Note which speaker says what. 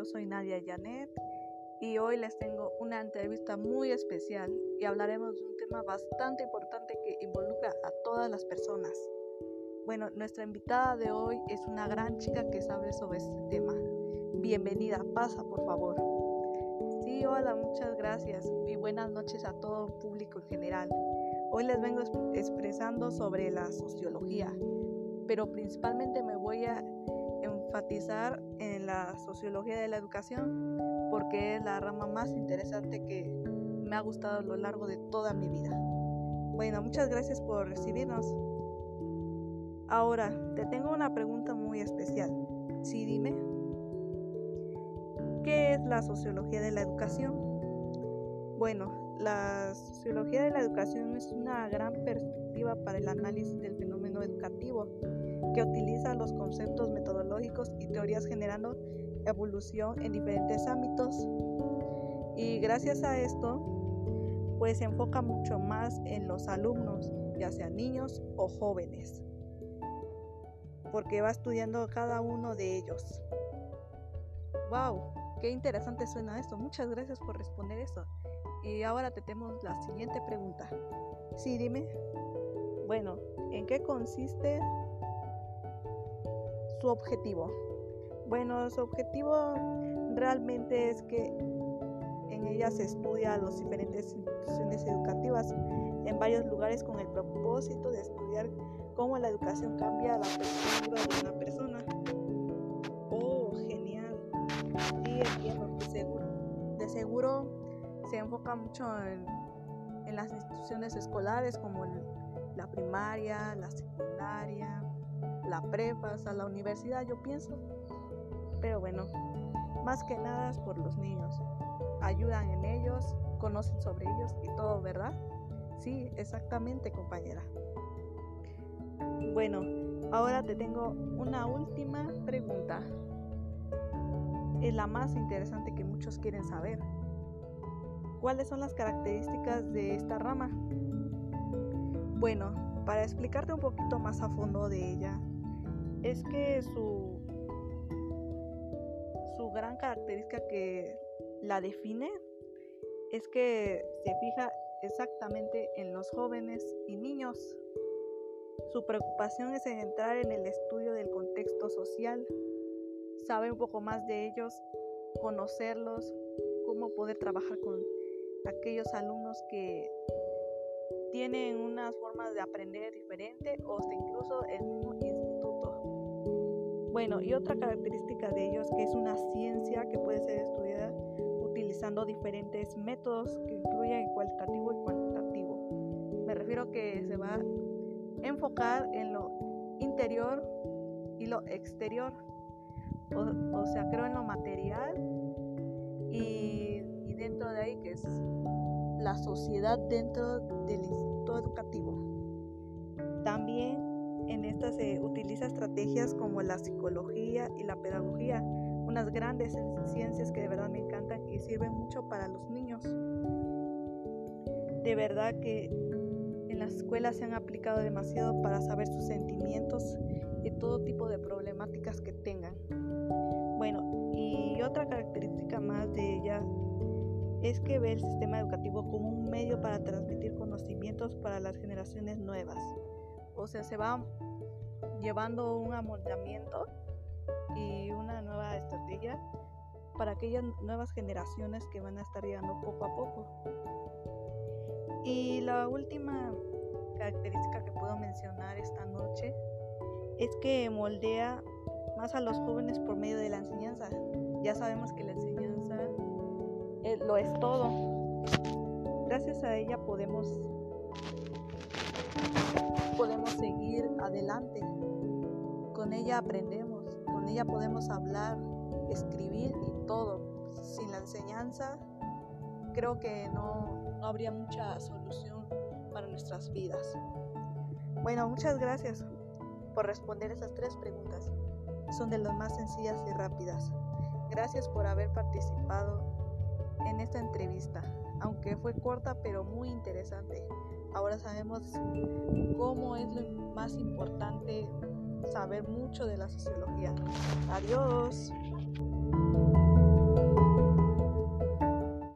Speaker 1: yo soy Nadia Janet y hoy les tengo una entrevista muy especial y hablaremos de un tema bastante importante que involucra a todas las personas. Bueno, nuestra invitada de hoy es una gran chica que sabe sobre este tema. Bienvenida, pasa por favor. Sí, hola, muchas gracias y buenas noches a todo público en general. Hoy les vengo expresando sobre la sociología, pero principalmente me voy a enfatizar en la sociología de la educación porque es la rama más interesante que me ha gustado a lo largo de toda mi vida. Bueno, muchas gracias por recibirnos. Ahora, te tengo una pregunta muy especial. Sí, dime. ¿Qué es la sociología de la educación? Bueno, la sociología de la educación es una gran perspectiva para el análisis del fenómeno educativo que utiliza los conceptos metodológicos y teorías generando evolución en diferentes ámbitos. Y gracias a esto, pues se enfoca mucho más en los alumnos, ya sean niños o jóvenes, porque va estudiando cada uno de ellos. ¡Wow! Qué interesante suena esto. Muchas gracias por responder esto. Y ahora te tenemos la siguiente pregunta. Sí, dime. Bueno, ¿en qué consiste su objetivo? Bueno, su objetivo realmente es que en ella se estudia las diferentes instituciones educativas en varios lugares con el propósito de estudiar cómo la educación cambia la perspectiva de una persona. Oh, genial. Sí, entiendo, seguro. De seguro se enfoca mucho en, en las instituciones escolares como la primaria, la secundaria, la prepa, hasta la universidad, yo pienso. Pero bueno, más que nada es por los niños. Ayudan en ellos, conocen sobre ellos y todo, ¿verdad? Sí, exactamente, compañera. Bueno, ahora te tengo una última pregunta. Es la más interesante que muchos quieren saber. ¿Cuáles son las características de esta rama? Bueno, para explicarte un poquito más a fondo de ella, es que su, su gran característica que la define es que se fija exactamente en los jóvenes y niños. Su preocupación es en entrar en el estudio del contexto social, saber un poco más de ellos, conocerlos, cómo poder trabajar con aquellos alumnos que tienen unas formas de aprender diferente o incluso el mismo instituto. Bueno, y otra característica de ellos que es una ciencia que puede ser estudiada utilizando diferentes métodos que incluyen cualitativo y cuantitativo. Me refiero que se va a enfocar en lo interior y lo exterior. O, sea, creo en lo material la sociedad dentro del instituto educativo. También en esta se utiliza estrategias como la psicología y la pedagogía, unas grandes ciencias que de verdad me encantan y sirven mucho para los niños. De verdad que en las escuelas se han aplicado demasiado para saber sus sentimientos y todo tipo de problemáticas que tengan. Bueno, y otra característica es que ve el sistema educativo como un medio para transmitir conocimientos para las generaciones nuevas. O sea, se va llevando un amoldamiento y una nueva estrategia para aquellas nuevas generaciones que van a estar llegando poco a poco. Y la última característica que puedo mencionar esta noche es que moldea más a los jóvenes por medio de la enseñanza. Ya sabemos que la enseñanza lo es todo. Gracias a ella podemos podemos seguir adelante. Con ella aprendemos, con ella podemos hablar, escribir y todo. Sin la enseñanza creo que no, no habría mucha solución para nuestras vidas. Bueno, muchas gracias por responder esas tres preguntas. Son de las más sencillas y rápidas. Gracias por haber participado en esta entrevista, aunque fue corta pero muy interesante. Ahora sabemos cómo es lo más importante saber mucho de la sociología. Adiós.